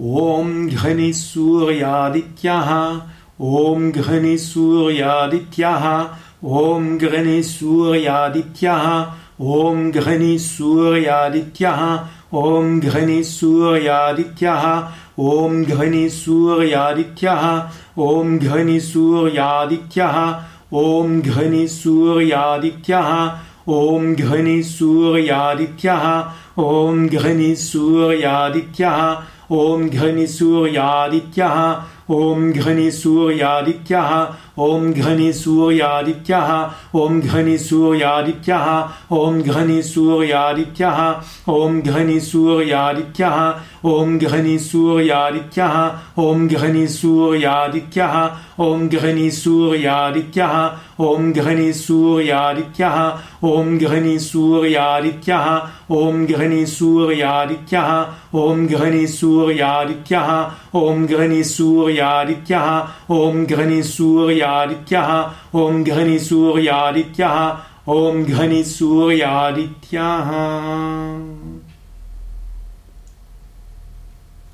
ॐ घनि सूर्यादित्यः ॐ घनि सूर्यादित्यः ॐ घनि सूर्यादित्यः ॐ घनि सूर्यादित्यः ॐ घनि सूर्यादित्यः ॐ घनि सूर्यादित्यः ॐ घनि सूर्यादित्यः ॐ घनि सूर्यादित्यः ॐ घनि सूर्यादित्यः ॐ घनि सूर्यादित्यः ॐ घनि सूर्यादित्यः ॐ घनि सूर्यादित्यः ॐ घनि सूर्यादित्यः ॐ घनि सूर्यादित्यः ॐ घनि सूर्यादित्यः ॐ घनि सूर्यादित्यः ॐ घनि सूर्यादित्यः ॐ घनि सूर्यादित्यः ॐ घनि सूर्यादित्यः ॐ घनि सूर्यादित्यः ॐ घनि सूर्यादित्यः ॐ घनि सूर्यादित्यः ॐ घनि यारिक्यः ओं घनिषुयारिक्यः ॐ घनिषु ॐ ॐनिषु यारिक्यः ॐ घनिषुयारिक्यः